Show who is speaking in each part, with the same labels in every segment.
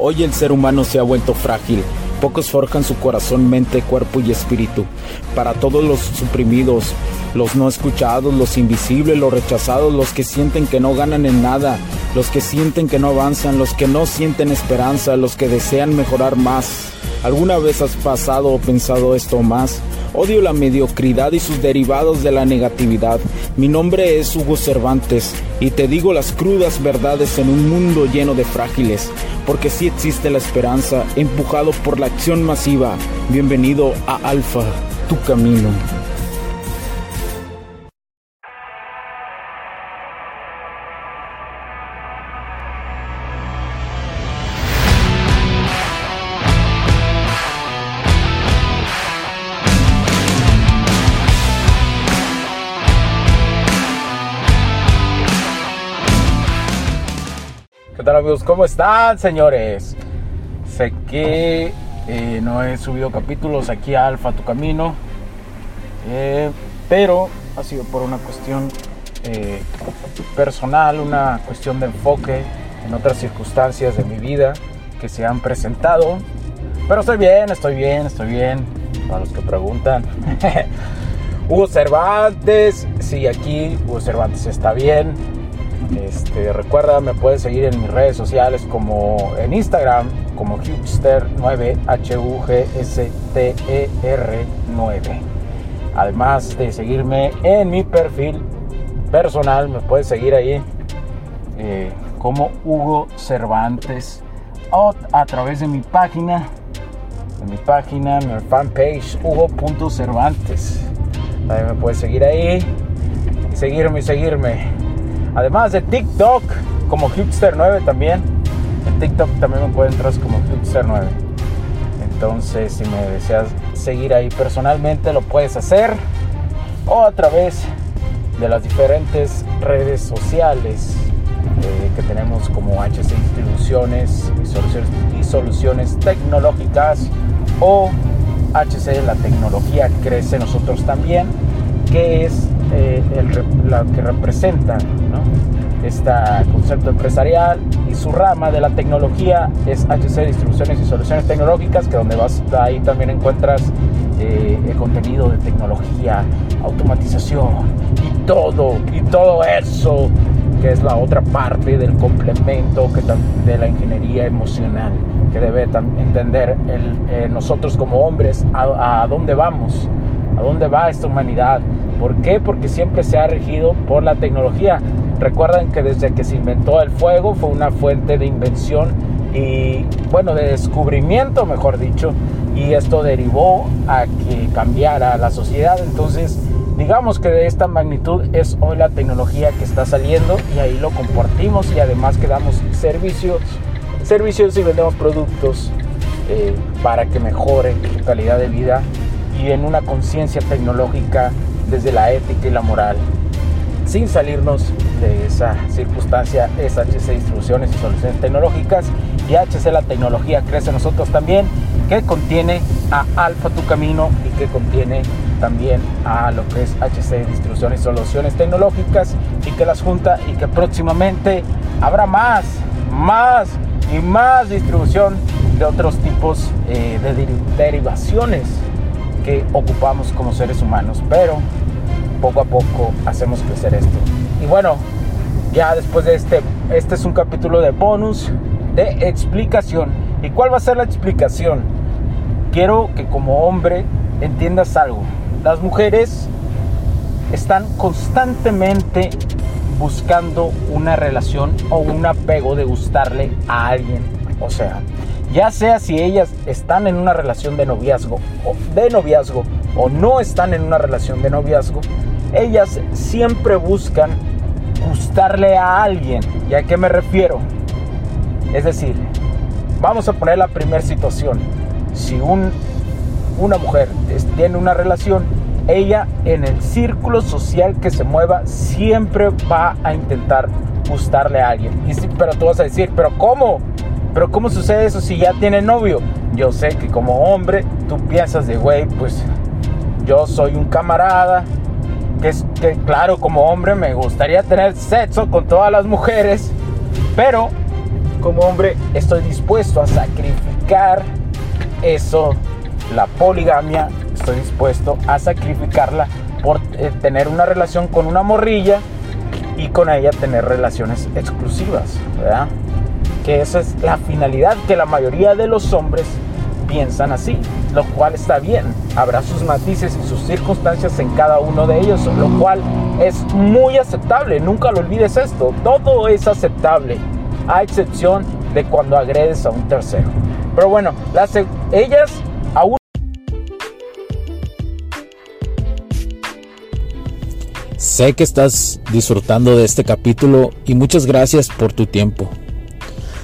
Speaker 1: Hoy el ser humano se ha vuelto frágil. Pocos forjan su corazón, mente, cuerpo y espíritu. Para todos los suprimidos, los no escuchados, los invisibles, los rechazados, los que sienten que no ganan en nada, los que sienten que no avanzan, los que no sienten esperanza, los que desean mejorar más. ¿Alguna vez has pasado o pensado esto más? Odio la mediocridad y sus derivados de la negatividad. Mi nombre es Hugo Cervantes y te digo las crudas verdades en un mundo lleno de frágiles, porque sí existe la esperanza, empujado por la acción masiva. Bienvenido a Alfa, tu camino. Tal amigos? ¿Cómo están señores? Sé que eh, no he subido capítulos aquí a Alfa Tu Camino, eh, pero ha sido por una cuestión eh, personal, una cuestión de enfoque en otras circunstancias de mi vida que se han presentado. Pero estoy bien, estoy bien, estoy bien. Para los que preguntan. Hugo Cervantes, sí, aquí Hugo Cervantes está bien este, recuerda, me puedes seguir en mis redes sociales como en Instagram como Hugster9, H-U-G-S-T-E-R 9. Además de seguirme en mi perfil personal, me puedes seguir ahí eh, como Hugo Cervantes o a través de mi página, de mi página, mi fanpage Hugo.cervantes. También me puedes seguir ahí, seguirme y seguirme. Además de TikTok, como Hipster9 también. En TikTok también me encuentras como Hipster9. Entonces, si me deseas seguir ahí personalmente, lo puedes hacer. O a través de las diferentes redes sociales eh, que tenemos como HC Distribuciones y soluciones, y soluciones tecnológicas o HC La Tecnología Crece Nosotros también, que es eh, la que representa este concepto empresarial y su rama de la tecnología es HC Distribuciones y Soluciones Tecnológicas, que donde vas ahí también encuentras eh, el contenido de tecnología, automatización y todo, y todo eso que es la otra parte del complemento que, de la ingeniería emocional que debe entender el, eh, nosotros como hombres a, a dónde vamos, a dónde va esta humanidad, ¿Por qué? Porque siempre se ha regido por la tecnología. Recuerden que desde que se inventó el fuego fue una fuente de invención y, bueno, de descubrimiento, mejor dicho, y esto derivó a que cambiara la sociedad. Entonces, digamos que de esta magnitud es hoy la tecnología que está saliendo y ahí lo compartimos y además que damos servicios, servicios y vendemos productos eh, para que mejore su calidad de vida y en una conciencia tecnológica desde la ética y la moral. Sin salirnos de esa circunstancia, es HC Distribuciones y Soluciones Tecnológicas y HC La Tecnología Crece Nosotros también, que contiene a Alfa Tu Camino y que contiene también a lo que es HC Distribuciones y Soluciones Tecnológicas y que las junta y que próximamente habrá más, más y más distribución de otros tipos eh, de derivaciones que ocupamos como seres humanos. Pero poco a poco hacemos crecer esto. Y bueno, ya después de este, este es un capítulo de bonus, de explicación. ¿Y cuál va a ser la explicación? Quiero que como hombre entiendas algo. Las mujeres están constantemente buscando una relación o un apego de gustarle a alguien. O sea, ya sea si ellas están en una relación de noviazgo o de noviazgo o no están en una relación de noviazgo, ellas siempre buscan gustarle a alguien. ¿Y a qué me refiero? Es decir, vamos a poner la primera situación. Si un, una mujer tiene una relación, ella en el círculo social que se mueva siempre va a intentar gustarle a alguien. Y pero tú vas a decir, pero ¿cómo? Pero ¿cómo sucede eso si ya tiene novio? Yo sé que como hombre tú piensas de, güey, pues yo soy un camarada, que, que claro, como hombre me gustaría tener sexo con todas las mujeres, pero como hombre estoy dispuesto a sacrificar eso, la poligamia, estoy dispuesto a sacrificarla por eh, tener una relación con una morrilla y con ella tener relaciones exclusivas, ¿verdad? Que esa es la finalidad que la mayoría de los hombres piensan así, lo cual está bien. Habrá sus matices y sus circunstancias en cada uno de ellos, lo cual es muy aceptable. Nunca lo olvides esto. Todo es aceptable, a excepción de cuando agredes a un tercero. Pero bueno, las, ellas aún...
Speaker 2: Sé que estás disfrutando de este capítulo y muchas gracias por tu tiempo.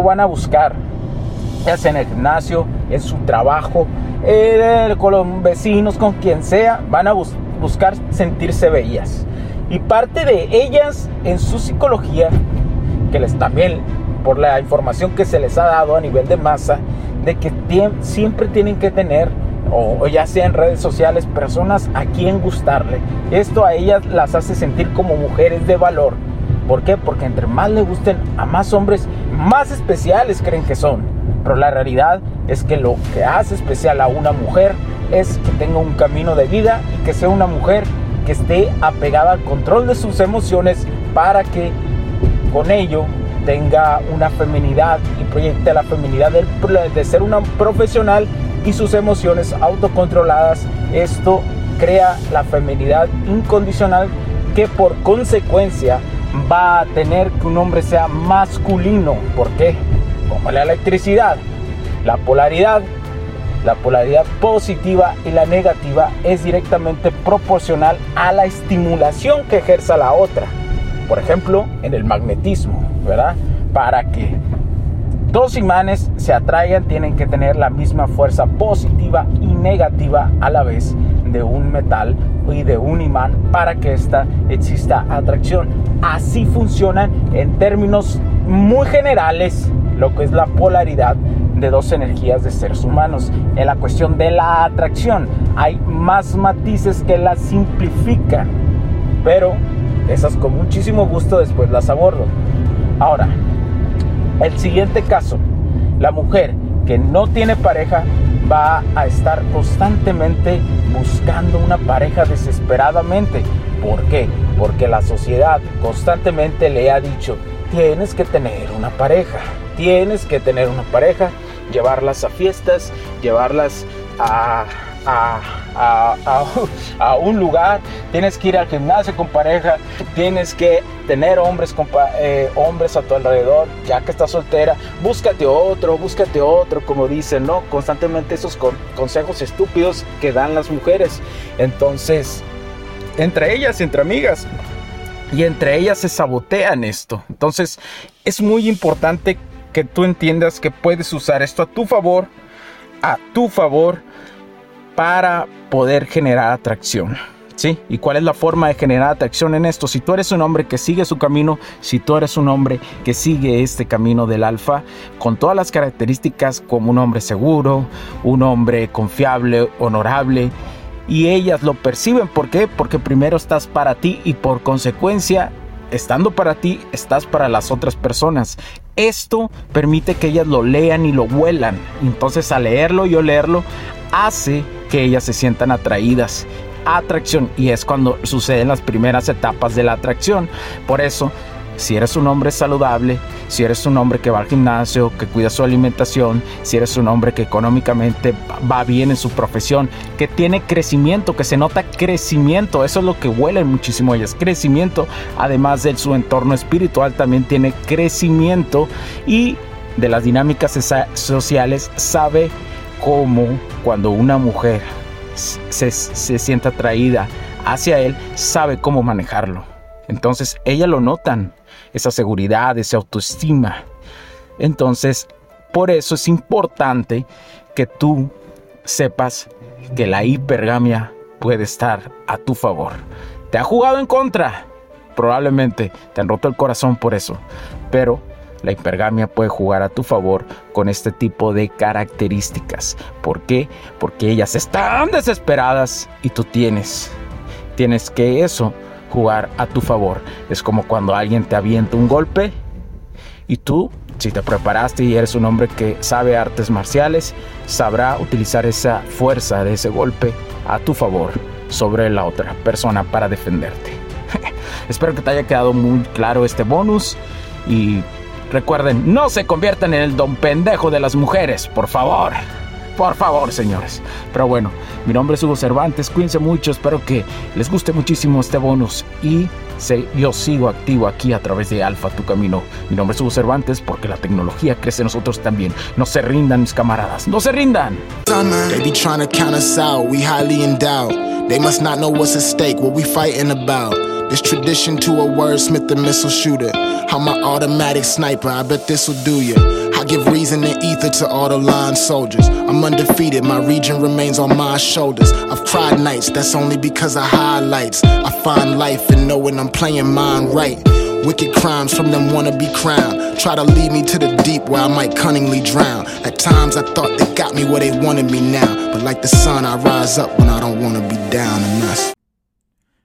Speaker 1: Van a buscar, ya en el gimnasio, en su trabajo, eh, con los vecinos, con quien sea, van a buscar sentirse bellas. Y parte de ellas en su psicología, que les también por la información que se les ha dado a nivel de masa, de que siempre tienen que tener, o ya sea en redes sociales, personas a quien gustarle. Esto a ellas las hace sentir como mujeres de valor ¿Por qué? Porque entre más le gusten a más hombres, más especiales creen que son. Pero la realidad es que lo que hace especial a una mujer es que tenga un camino de vida y que sea una mujer que esté apegada al control de sus emociones para que con ello tenga una feminidad y proyecte la feminidad de, de ser una profesional y sus emociones autocontroladas. Esto crea la feminidad incondicional que por consecuencia va a tener que un hombre sea masculino. ¿Por qué? Como la electricidad, la polaridad, la polaridad positiva y la negativa es directamente proporcional a la estimulación que ejerza la otra. Por ejemplo, en el magnetismo, ¿verdad? Para que dos imanes se atraigan tienen que tener la misma fuerza positiva y negativa a la vez de un metal y de un imán para que esta exista atracción. Así funcionan en términos muy generales lo que es la polaridad de dos energías de seres humanos. En la cuestión de la atracción hay más matices que la simplifican, pero esas con muchísimo gusto después las abordo. Ahora, el siguiente caso, la mujer que no tiene pareja va a estar constantemente buscando una pareja desesperadamente. ¿Por qué? Porque la sociedad constantemente le ha dicho, tienes que tener una pareja, tienes que tener una pareja, llevarlas a fiestas, llevarlas a a, un lugar, tienes que ir al gimnasio con pareja, tienes que tener hombres, eh, hombres a tu alrededor, ya que estás soltera, búscate otro, búscate otro, como dicen, ¿no? Constantemente esos consejos estúpidos que dan las mujeres. Entonces, entre ellas, entre amigas, y entre ellas se sabotean esto. Entonces, es muy importante que tú entiendas que puedes usar esto a tu favor, a tu favor, para poder generar atracción. ¿Sí? ¿Y cuál es la forma de generar atracción en esto? Si tú eres un hombre que sigue su camino, si tú eres un hombre que sigue este camino del alfa, con todas las características como un hombre seguro, un hombre confiable, honorable, y ellas lo perciben. ¿Por qué? Porque primero estás para ti y por consecuencia, estando para ti, estás para las otras personas. Esto permite que ellas lo lean y lo huelan. Entonces al leerlo y leerlo hace que ellas se sientan atraídas. Atracción y es cuando suceden las primeras etapas de la atracción. Por eso si eres un hombre saludable, si eres un hombre que va al gimnasio, que cuida su alimentación, si eres un hombre que económicamente va bien en su profesión, que tiene crecimiento, que se nota crecimiento, eso es lo que huele muchísimo ellas, crecimiento, además de su entorno espiritual también tiene crecimiento y de las dinámicas sociales sabe cómo cuando una mujer se, se siente atraída hacia él, sabe cómo manejarlo. Entonces, ella lo notan esa seguridad, esa autoestima. Entonces, por eso es importante que tú sepas que la hipergamia puede estar a tu favor. ¿Te ha jugado en contra? Probablemente te han roto el corazón por eso, pero la hipergamia puede jugar a tu favor con este tipo de características. ¿Por qué? Porque ellas están desesperadas y tú tienes. Tienes que eso jugar a tu favor. Es como cuando alguien te avienta un golpe y tú, si te preparaste y eres un hombre que sabe artes marciales, sabrá utilizar esa fuerza de ese golpe a tu favor sobre la otra persona para defenderte. Espero que te haya quedado muy claro este bonus y recuerden, no se conviertan en el don pendejo de las mujeres, por favor. Por favor, señores. Pero bueno, mi nombre es Hugo Cervantes, cuídense mucho, espero que les guste muchísimo este bonus y yo sigo activo aquí a través de Alfa Tu Camino. Mi nombre es Hugo Cervantes porque la tecnología crece en nosotros también. No se rindan, mis camaradas, no se rindan. They be trying to count us out, we highly endowed. They must not know what's at stake, what we fighting about. This tradition to a wordsmith, the missile shooter. I'm my automatic sniper, I bet this'll do you. I give reason and ether to all the line soldiers. I'm undefeated, my region remains on my shoulders. I've cried nights, that's only because I highlights. I find life in knowing I'm playing mine right. Wicked crimes from them wanna be crowned. Try to lead me to the deep where I might cunningly drown. At times I thought they got me where they wanted me now. But like the sun, I rise up when I don't wanna be down enough.